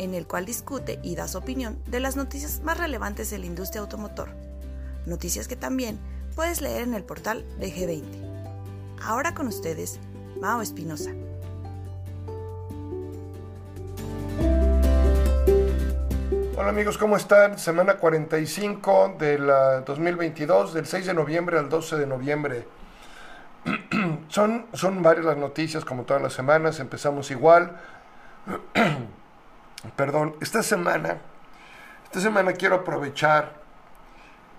en el cual discute y da su opinión de las noticias más relevantes de la industria automotor. Noticias que también puedes leer en el portal de G20. Ahora con ustedes, Mao Espinosa. Hola amigos, ¿cómo están? Semana 45 del 2022, del 6 de noviembre al 12 de noviembre. son, son varias las noticias, como todas las semanas, empezamos igual. perdón, esta semana, esta semana quiero aprovechar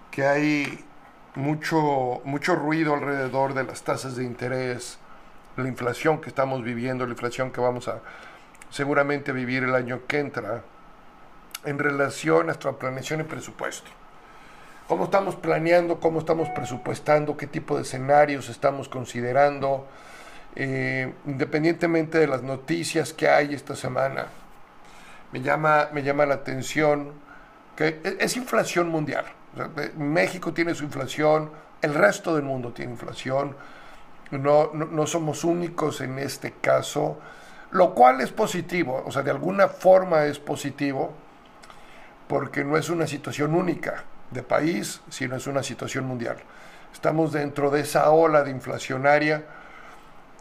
que hay mucho, mucho ruido alrededor de las tasas de interés, la inflación que estamos viviendo, la inflación que vamos a seguramente vivir el año que entra, en relación a nuestra planeación y presupuesto. ¿Cómo estamos planeando? ¿Cómo estamos presupuestando? ¿Qué tipo de escenarios estamos considerando? Eh, independientemente de las noticias que hay esta semana, me llama, me llama la atención que e, es inflación mundial. México tiene su inflación, el resto del mundo tiene inflación, no, no, somos únicos en este caso, lo cual es positivo, o sea, de alguna forma es positivo, porque no es una situación única de país, sino es una situación mundial. Estamos dentro de esa ola de inflacionaria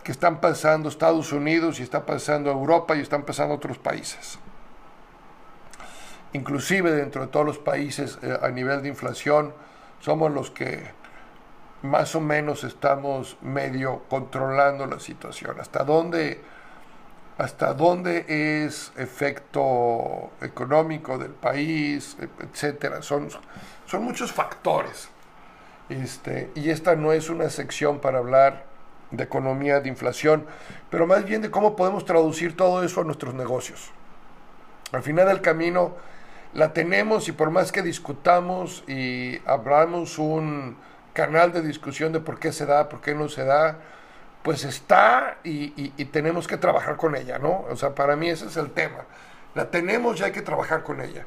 que están pasando Estados Unidos y está pasando Europa y están pasando otros países inclusive dentro de todos los países eh, a nivel de inflación, somos los que más o menos estamos medio controlando la situación. ¿Hasta dónde, hasta dónde es efecto económico del país, etcétera? Son, son muchos factores. Este, y esta no es una sección para hablar de economía, de inflación, pero más bien de cómo podemos traducir todo eso a nuestros negocios. Al final del camino, la tenemos y por más que discutamos y abramos un canal de discusión de por qué se da, por qué no se da, pues está y, tenemos que trabajar con ella, ¿no? O sea, para mí ese es el tema. La tenemos y hay que trabajar con ella.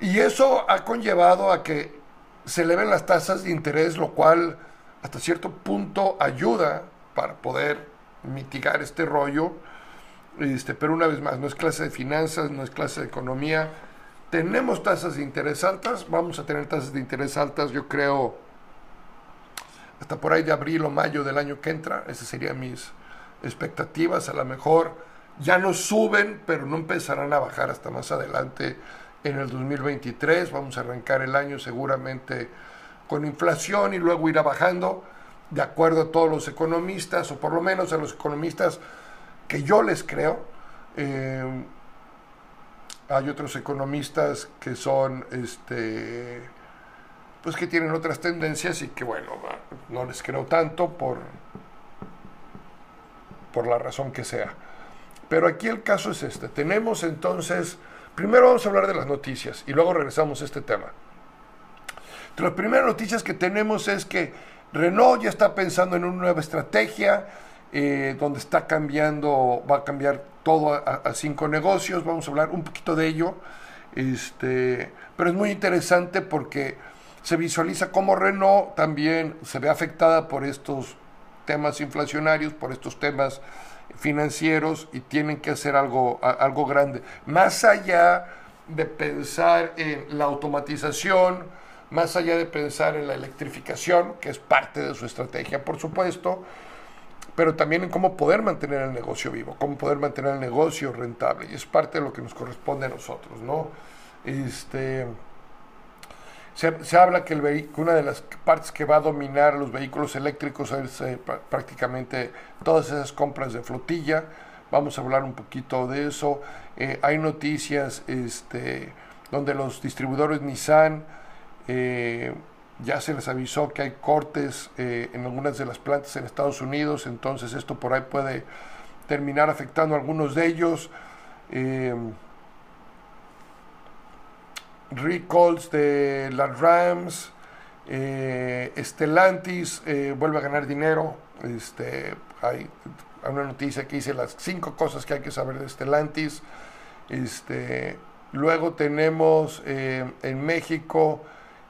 Y eso ha conllevado a que se eleven las tasas de interés, lo cual hasta cierto punto ayuda para poder mitigar este rollo. Este, pero una vez más, no es clase de finanzas, no es clase de economía, tenemos tasas de interés altas, vamos a tener tasas de interés altas, yo creo, hasta por ahí de abril o mayo del año que entra, esas serían mis expectativas, a lo mejor ya no suben, pero no empezarán a bajar hasta más adelante en el 2023, vamos a arrancar el año seguramente con inflación y luego irá bajando, de acuerdo a todos los economistas, o por lo menos a los economistas que yo les creo. Eh, hay otros economistas que son, este, pues que tienen otras tendencias y que bueno, no les creo tanto por, por la razón que sea. Pero aquí el caso es este. Tenemos entonces, primero vamos a hablar de las noticias y luego regresamos a este tema. las primeras noticias que tenemos es que Renault ya está pensando en una nueva estrategia eh, donde está cambiando, va a cambiar todo a, cinco negocios, vamos a hablar un poquito de ello, este, pero es muy interesante porque se visualiza cómo Renault también se ve afectada por estos temas inflacionarios, por estos temas financieros y tienen que hacer algo, algo grande. Más allá de pensar en la automatización, más allá de pensar en la electrificación, que es parte de su estrategia, por supuesto, pero también en cómo poder mantener el negocio vivo, cómo poder mantener el negocio rentable. Y es parte de lo que nos corresponde a nosotros, ¿no? Este, se, habla que, una de las partes que va a dominar los vehículos eléctricos es eh, prácticamente todas esas compras de flotilla. Vamos a hablar un poquito de eso. Eh, hay noticias este, donde los distribuidores Nissan eh, ya se les avisó que hay cortes eh, en algunas de las plantas en Estados Unidos, entonces esto por ahí puede terminar afectando a algunos de ellos. Eh, recalls de las Rams, eh, Stellantis eh, vuelve a ganar dinero. Este, hay una noticia que dice las cinco cosas que hay que saber de Stellantis. Este, luego tenemos eh, en México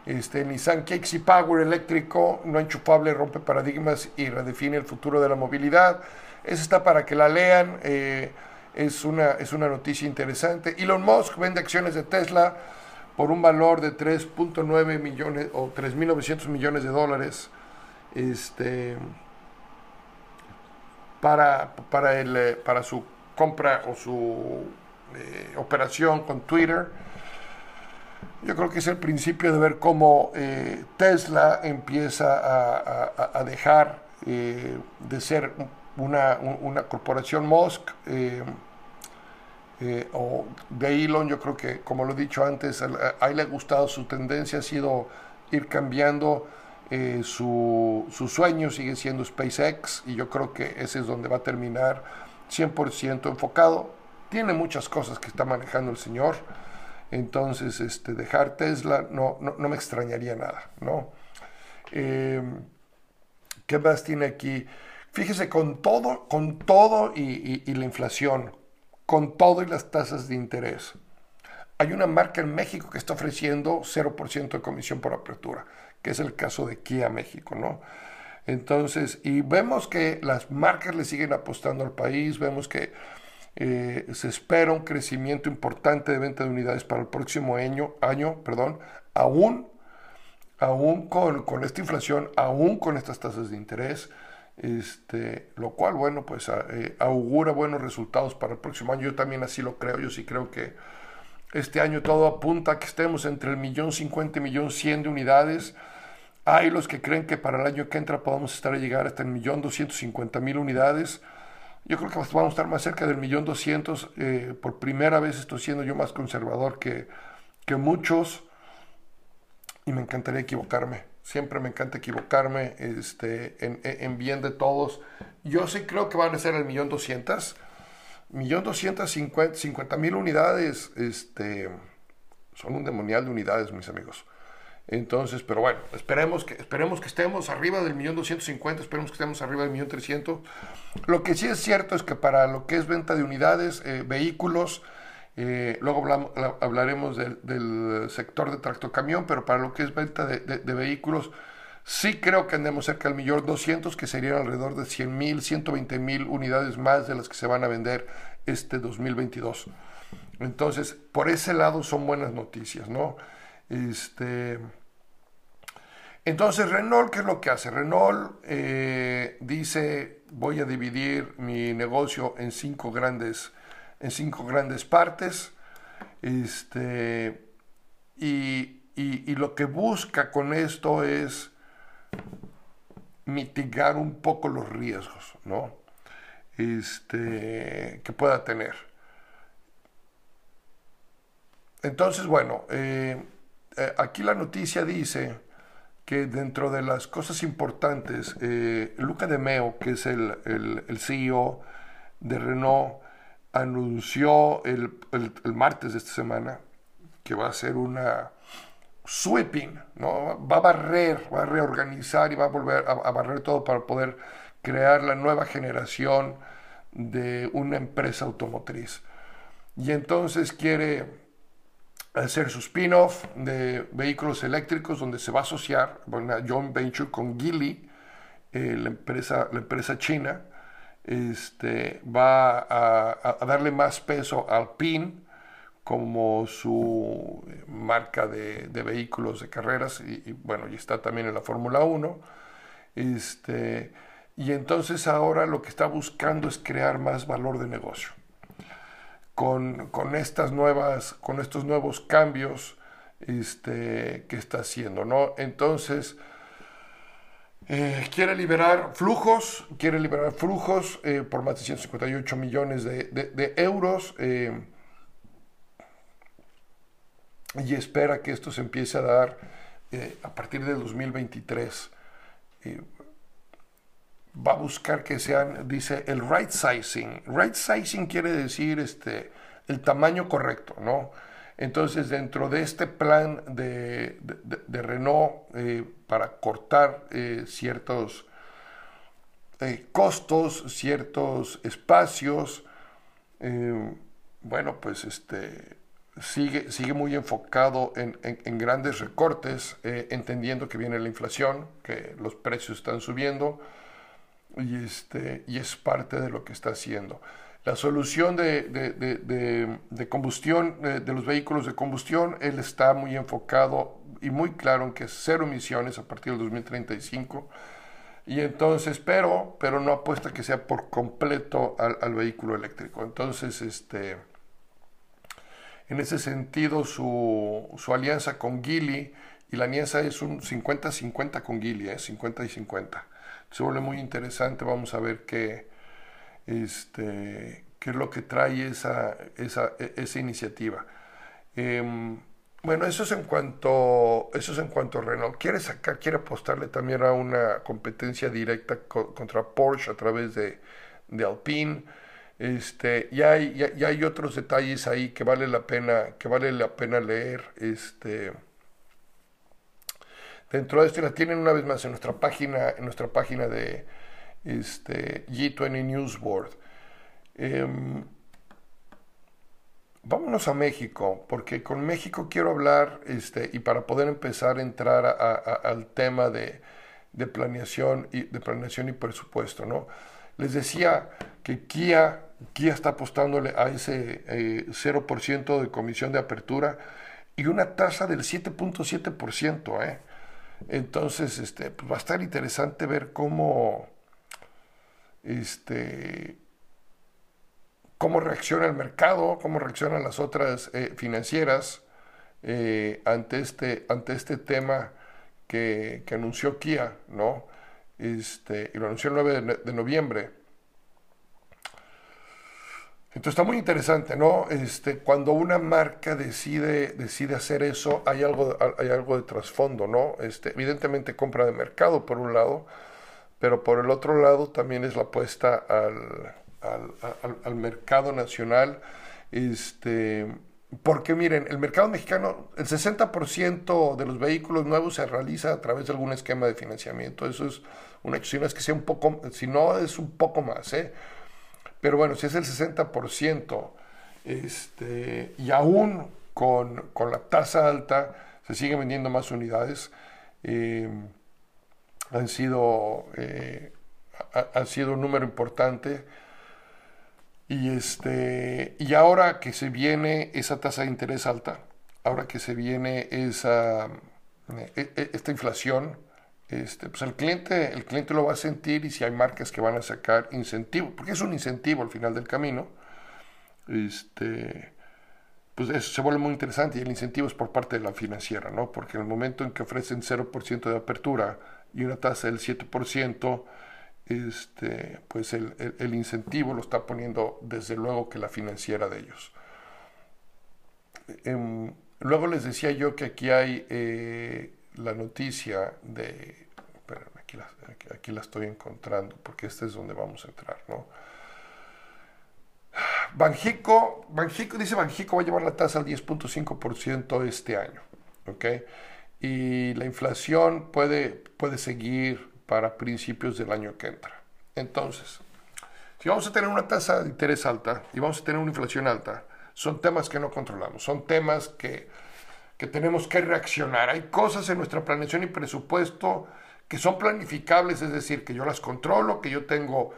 este, Nissan Kexi Power eléctrico, no enchufable, rompe paradigmas y redefine el futuro de la movilidad. Esa está para que la lean. es, una, es una noticia interesante. Elon Musk vende acciones de Tesla por un valor de 3.9 millones o 3.900 millones de dólares este, para, para, el, eh, para su compra o su eh, operación con Twitter. Yo creo que es el principio de ver cómo eh, Tesla empieza a, dejar de ser una, una corporación Musk eh, o de Elon, yo creo que, como lo he dicho antes, a, él le ha gustado su tendencia, ha sido ir cambiando. Eh, su, su, sueño sigue siendo SpaceX y yo creo que ese es donde va a terminar 100% enfocado. Tiene muchas cosas que está manejando el señor, entonces este, dejar Tesla no, no, me extrañaría nada. ¿no? Eh, ¿Qué más tiene aquí? Fíjese, con todo, con todo y, la inflación, con todo y las tasas de interés. Hay una marca en México que está ofreciendo 0% de comisión por apertura, que es el caso de Kia México, ¿no? Entonces, y vemos que las marcas le siguen apostando al país, vemos que eh, se espera un crecimiento importante de venta de unidades para el próximo año, año perdón, aún, aún con, con esta inflación, aún con estas tasas de interés este, lo cual, bueno, pues eh, augura buenos resultados para el próximo año. Yo también así lo creo, yo sí creo que este año todo apunta a que estemos entre el millón cincuenta y millón cien de unidades. Hay los que creen que para el año que entra podamos estar a llegar hasta el millón doscientos cincuenta mil unidades. Yo creo que vamos a estar más cerca del millón doscientos. Eh, por primera vez estoy siendo yo más conservador que, que muchos y me encantaría equivocarme siempre me encanta equivocarme este, en, bien de todos. Yo sí creo que van a ser el millón doscientas. Millón doscientas cincuenta mil unidades este, son un demonial de unidades, mis amigos. Entonces, pero bueno, esperemos que, esperemos que estemos arriba del millón doscientos cincuenta, esperemos que estemos arriba del millón trescientos. Lo que sí es cierto es que para lo que es venta de unidades, eh, vehículos, eh, luego hablaremos del, sector de tractocamión, pero para lo que es venta de, vehículos, sí creo que andemos cerca del millón 200, que serían alrededor de 100 mil, 120 mil unidades más de las que se van a vender este 2022. Entonces, por ese lado son buenas noticias, ¿no? Este, entonces, Renault, ¿qué es lo que hace? Renault eh, dice, voy a dividir mi negocio en cinco grandes en cinco grandes partes. Este, y, y, lo que busca con esto es mitigar un poco los riesgos ¿no? este, que pueda tener. Entonces, bueno, eh, eh, aquí la noticia dice que dentro de las cosas importantes, eh, Luca De Meo, que es el, el, el CEO de Renault, anunció el, martes de esta semana que va a ser una sweeping, ¿no? va a barrer, va a reorganizar y va a volver a, barrer todo para poder crear la nueva generación de una empresa automotriz. Y entonces quiere hacer su spin-off de vehículos eléctricos donde se va a asociar una joint venture con Geely, eh, la, empresa, la empresa china, este, va a, darle más peso al PIN como su marca de, vehículos de carreras y, bueno, y está también en la Fórmula 1. Este, y entonces ahora lo que está buscando es crear más valor de negocio. Con, estas nuevas, con estos nuevos cambios este, que está haciendo, ¿no? Entonces, eh, quiere liberar flujos, quiere liberar flujos eh, por más de 158 millones de, euros eh, y espera que esto se empiece a dar a partir de 2023. Va a buscar que sean, dice, el right sizing. Right sizing quiere decir este, el tamaño correcto, ¿no? Entonces, dentro de este plan de, Renault eh, para cortar eh, ciertos eh, costos, ciertos espacios, bueno, pues este, sigue, sigue muy enfocado en, grandes recortes, entendiendo que viene la inflación, que los precios están subiendo, y, este, y es parte de lo que está haciendo. La solución de, combustión, de, los vehículos de combustión, él está muy enfocado y muy claro en que es cero emisiones a partir del 2035. Y entonces, pero, pero no apuesta que sea por completo al, vehículo eléctrico. Entonces, este, en ese sentido, su, alianza con Gili, y la alianza es un 50-50 con Gili, ¿eh? 50 y 50. Se vuelve muy interesante, vamos a ver qué este, qué es lo que trae esa, esa, e, esa iniciativa. Em, bueno, eso es en cuanto, eso es en cuanto a Renault. Quiere sacar, quiere apostarle también a una competencia directa contra Porsche a través de, de Alpine. Este, y hay, ya, hay otros detalles ahí que vale la pena, que vale la pena leer. Este, dentro de esto la tienen una vez más en nuestra página, en nuestra página de, este, G20 Newsboard. Em, vámonos a México, porque con México quiero hablar, este, y para poder empezar a entrar al tema de, planeación y, de planeación y presupuesto, ¿no? Les decía que Kia, Kia está apostándole a ese 0% eh, de comisión de apertura y una tasa del 7.7%, ¿eh? Entonces, este, pues va a estar interesante ver cómo, este, cómo reacciona el mercado, cómo reaccionan las otras eh, financieras eh, ante, este, ante este tema que, anunció Kia, ¿no? Este, y lo anunció el 9 de, noviembre. Entonces está muy interesante, ¿no? Este, cuando una marca decide, decide hacer eso, hay algo, hay algo de trasfondo, ¿no? Este, evidentemente compra de mercado, por un lado, pero por el otro lado también es la apuesta al, al, mercado nacional. Este, porque miren, el mercado mexicano, el 60% de los vehículos nuevos se realiza a través de algún esquema de financiamiento. Eso es una acción, es que sea un poco, si no es un poco más, ¿eh? Pero bueno, si es el 60%, este, y aún con, con la tasa alta, se siguen vendiendo más unidades. Eh, han sido, eh, ha, sido un número importante. Y, este, y ahora que se viene esa tasa de interés alta, ahora que se viene esa, e, e, esta inflación, este, pues el cliente, el cliente lo va a sentir y si hay marcas que van a sacar incentivo, porque es un incentivo al final del camino, este, pues eso se vuelve muy interesante y el incentivo es por parte de la financiera, ¿no? Porque en el momento en que ofrecen 0% de apertura, y una tasa del 7%, este, pues el, incentivo lo está poniendo desde luego que la financiera de ellos. Em, luego les decía yo que aquí hay eh, la noticia de... aquí la, estoy encontrando porque este es donde vamos a entrar, ¿no? Banjico, Banjico, dice Banjico va a llevar la tasa al 10.5% este año, ¿ok? y la inflación puede, puede seguir para principios del año que entra. Entonces, si vamos a tener una tasa de interés alta y vamos a tener una inflación alta, son temas que no controlamos, son temas que, que tenemos que reaccionar. Hay cosas en nuestra planeación y presupuesto que son planificables, es decir, que yo las controlo, que yo tengo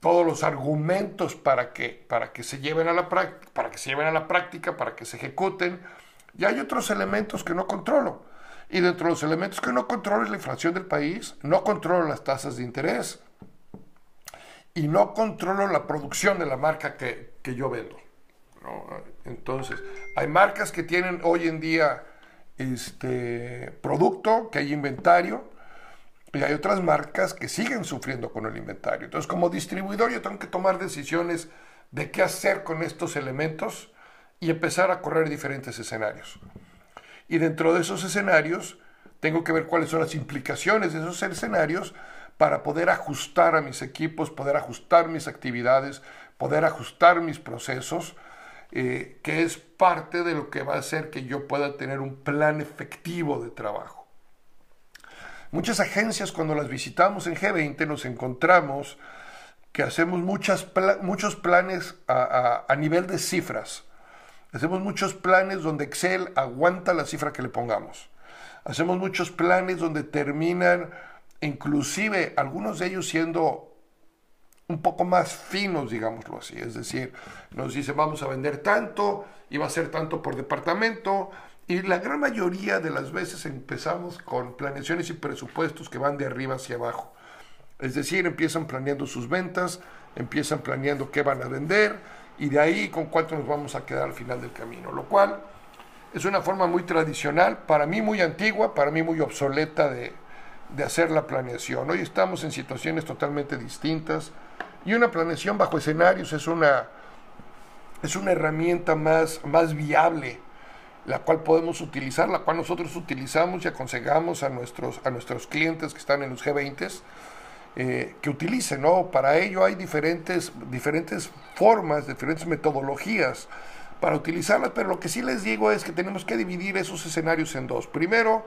todos los argumentos para que, para que se lleven a la para que se lleven a la práctica, para que se ejecuten y hay otros elementos que no controlo. Y dentro de los elementos que no controlo es la inflación del país, no controlo las tasas de interés y no controlo la producción de la marca que, yo vendo. Entonces, hay marcas que tienen hoy en día este producto, que hay inventario, y hay otras marcas que siguen sufriendo con el inventario. Entonces, como distribuidor, yo tengo que tomar decisiones de qué hacer con estos elementos y empezar a correr diferentes escenarios. Y dentro de esos escenarios tengo que ver cuáles son las implicaciones de esos escenarios para poder ajustar a mis equipos, poder ajustar mis actividades, poder ajustar mis procesos eh, que es parte de lo que va a hacer que yo pueda tener un plan efectivo de trabajo. Muchas agencias cuando las visitamos en G20 nos encontramos que hacemos muchas muchos planes a, a nivel de cifras. Hacemos muchos planes donde Excel aguanta la cifra que le pongamos. Hacemos muchos planes donde terminan, inclusive algunos de ellos siendo un poco más finos, digámoslo así. Es decir, nos dice vamos a vender tanto y va a ser tanto por departamento. Y la gran mayoría de las veces empezamos con planeaciones y presupuestos que van de arriba hacia abajo. Es decir, empiezan planeando sus ventas, empiezan planeando qué van a vender y de ahí con cuánto nos vamos a quedar al final del camino. Lo cual es una forma muy tradicional, para mí muy antigua, para mí muy obsoleta de, de hacer la planeación. Hoy estamos en situaciones totalmente distintas y una planeación bajo escenarios es una, es una herramienta más, más viable, la cual podemos utilizar, la cual nosotros utilizamos y aconsejamos a nuestros, a nuestros clientes que están en los G20 eh, que utilicen. ¿no? Para ello hay diferentes, diferentes formas, diferentes metodologías para utilizarlas, pero lo que sí les digo es que tenemos que dividir esos escenarios en dos. Primero,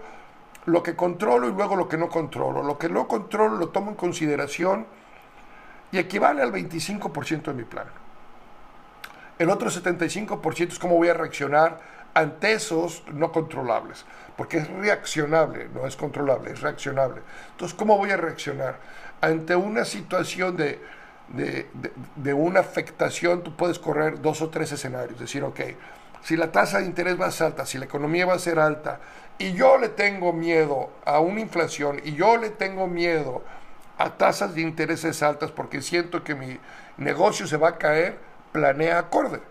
lo que controlo y luego lo que no controlo. Lo que no controlo lo tomo en consideración y equivale al 25% de mi plan. El otro 75% es cómo voy a reaccionar ante esos no controlables, porque es reaccionable, no es controlable, es reaccionable. Entonces, ¿cómo voy a reaccionar? Ante una situación de, de, una afectación, tú puedes correr dos o tres escenarios, decir, ok, si la tasa de interés va a ser alta, si la economía va a ser alta, y yo le tengo miedo a una inflación, y yo le tengo miedo tasas de intereses altas porque siento que mi negocio se va a caer, planea acorde.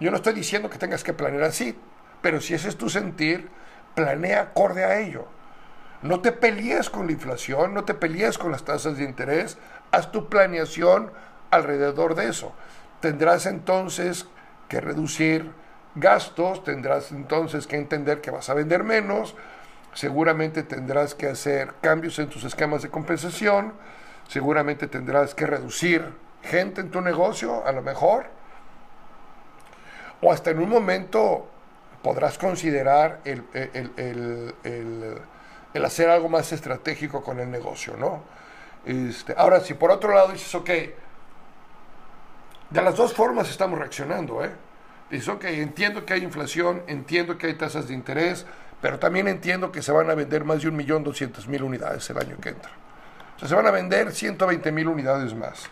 Yo no estoy diciendo que tengas que planear así, pero si ese es tu sentir, planea acorde a ello. No te pelees con la inflación, no te pelees con las tasas de interés, haz tu planeación alrededor de eso. Tendrás entonces que reducir gastos, tendrás entonces que entender que vas a vender menos, seguramente tendrás que hacer cambios en tus esquemas de compensación, seguramente tendrás que reducir gente en tu negocio, a lo mejor, o hasta en un momento podrás considerar el, hacer algo más estratégico con el negocio, ¿no? Este, ahora, si por otro lado dices, ok, de las dos formas estamos reaccionando, ¿eh? Dices, ok, entiendo que hay inflación, entiendo que hay tasas de interés, pero también entiendo que se van a vender más de 1.200.000 unidades el año que entra. O sea, se van a vender 120.000 unidades más.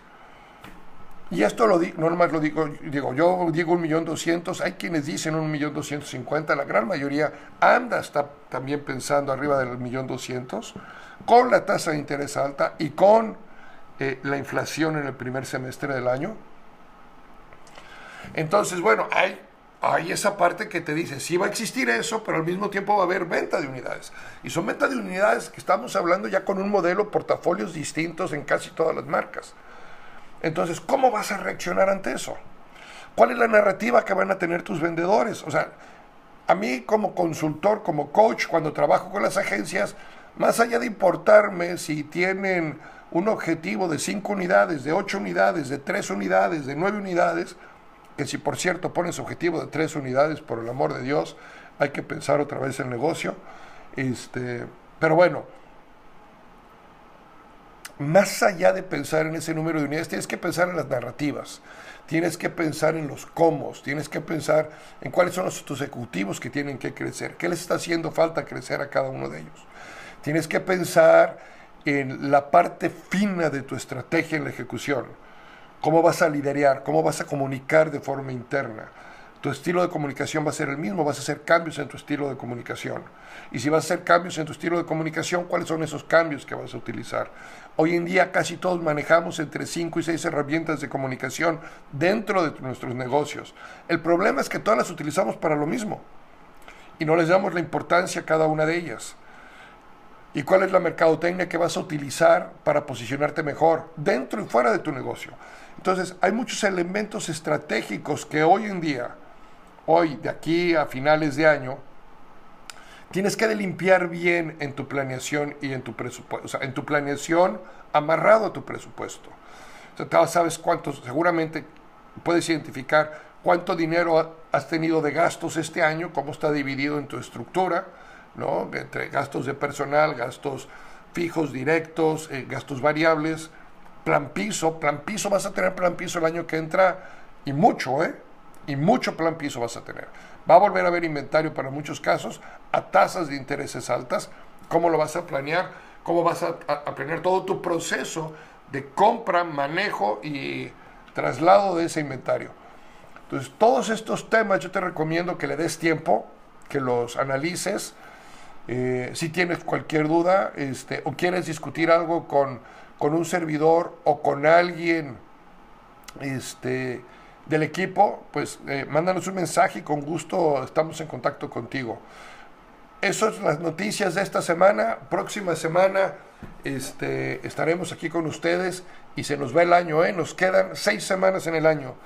Y esto lo digo, no nomás lo digo, digo, yo digo 1.200.000, hay quienes dicen 1.250.000, la gran mayoría anda está también pensando arriba del 1.200.000, con la tasa de interés alta y con eh, la inflación en el primer semestre del año. Entonces, bueno, hay hay esa parte que te dice, sí va a existir eso, pero al mismo tiempo va a haber venta de unidades. Y son venta de unidades que estamos hablando ya con un modelo, portafolios distintos en casi todas las marcas. Entonces, ¿cómo vas a reaccionar ante eso? ¿Cuál es la narrativa que van a tener tus vendedores? O sea, a mí como consultor, como coach, cuando trabajo con las agencias, más allá de importarme si tienen un objetivo de 5 unidades, de 8 unidades, de 3 unidades, de 9 unidades, que si por cierto pones objetivo de tres unidades, por el amor de Dios, hay que pensar otra vez el negocio. Este, pero bueno, más allá de pensar en ese número de unidades, tienes que pensar en las narrativas, tienes que pensar en los cómo, tienes que pensar en cuáles son los tus ejecutivos que tienen que crecer, qué les está haciendo falta crecer a cada uno de ellos. Tienes que pensar en la parte fina de tu estrategia en la ejecución cómo vas a liderar, cómo vas a comunicar de forma interna. Tu estilo de comunicación va a ser el mismo, vas a hacer cambios en tu estilo de comunicación. Y si vas a hacer cambios en tu estilo de comunicación, ¿cuáles son esos cambios que vas a utilizar? Hoy en día casi todos manejamos entre 5 y 6 herramientas de comunicación dentro de nuestros negocios. El problema es que todas las utilizamos para lo mismo y no les damos la importancia a cada una de ellas. ¿Y cuál es la mercadotecnia que vas a utilizar para posicionarte mejor dentro y fuera de tu negocio? Entonces, hay muchos elementos estratégicos que hoy en día, hoy, de aquí a finales de año, tienes que limpiar bien en tu planeación y en tu presupuesto, o sea, en tu planeación amarrado a tu presupuesto. O sea, sabes cuántos, seguramente puedes identificar cuánto dinero has tenido de gastos este año, cómo está dividido en tu estructura, entre gastos de personal, gastos fijos, directos, eh, gastos variables, plan piso, plan piso, vas a tener plan piso el año que entra y mucho, ¿eh? Y mucho plan piso vas a tener. Va a volver a haber inventario para muchos casos a tasas de intereses altas. ¿Cómo lo vas a planear? ¿Cómo vas a, a planear todo tu proceso de compra, manejo y traslado de ese inventario? Entonces, todos estos temas yo te recomiendo que le des tiempo, que los analices. Eh, si tienes cualquier duda este, o quieres discutir algo con, con un servidor o con alguien este, del equipo, pues eh, mándanos un mensaje y con gusto estamos en contacto contigo. Esas son las noticias de esta semana. Próxima semana este, estaremos aquí con ustedes y se nos va el año, ¿eh? Nos quedan seis semanas en el año.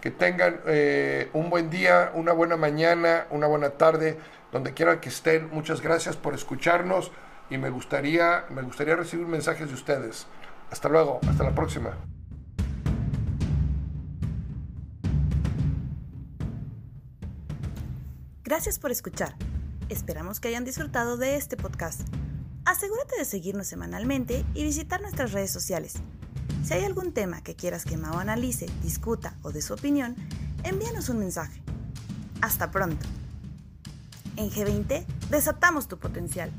Que tengan eh, un buen día, una buena mañana, una buena tarde, donde quieran que estén. Muchas gracias por escucharnos y me gustaría, me gustaría recibir mensajes de ustedes. Hasta luego, hasta la próxima. Gracias por escuchar. Esperamos que hayan disfrutado de este podcast. Asegúrate de seguirnos semanalmente y visitar nuestras redes sociales. Si hay algún tema que quieras que Mao analice, discuta o dé su opinión, envíanos un mensaje. Hasta pronto. En G20 desatamos tu potencial.